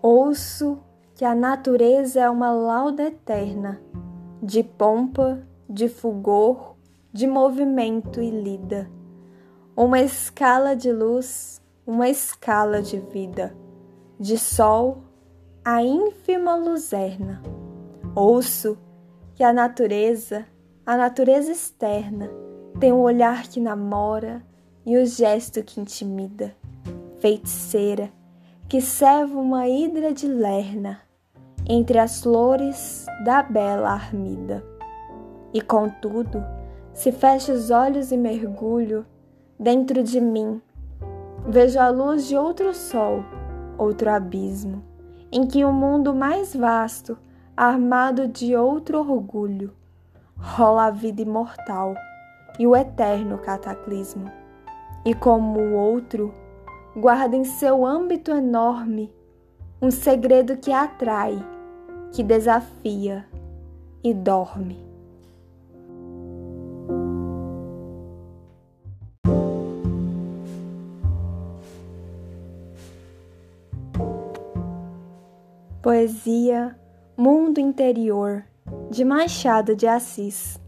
Ouço que a natureza é uma lauda eterna, de pompa, de fulgor, de movimento e lida, uma escala de luz, uma escala de vida, de sol a ínfima luzerna. Ouço que a natureza, a natureza externa, tem um olhar que namora e o gesto que intimida, feiticeira, que serve uma hidra de lerna entre as flores da bela armida. E contudo, se fecho os olhos e mergulho dentro de mim, vejo a luz de outro sol, outro abismo, em que o um mundo mais vasto, armado de outro orgulho, rola a vida imortal e o eterno cataclismo. E como o outro, guarda em seu âmbito enorme um segredo que atrai, que desafia e dorme. Poesia Mundo Interior de Machado de Assis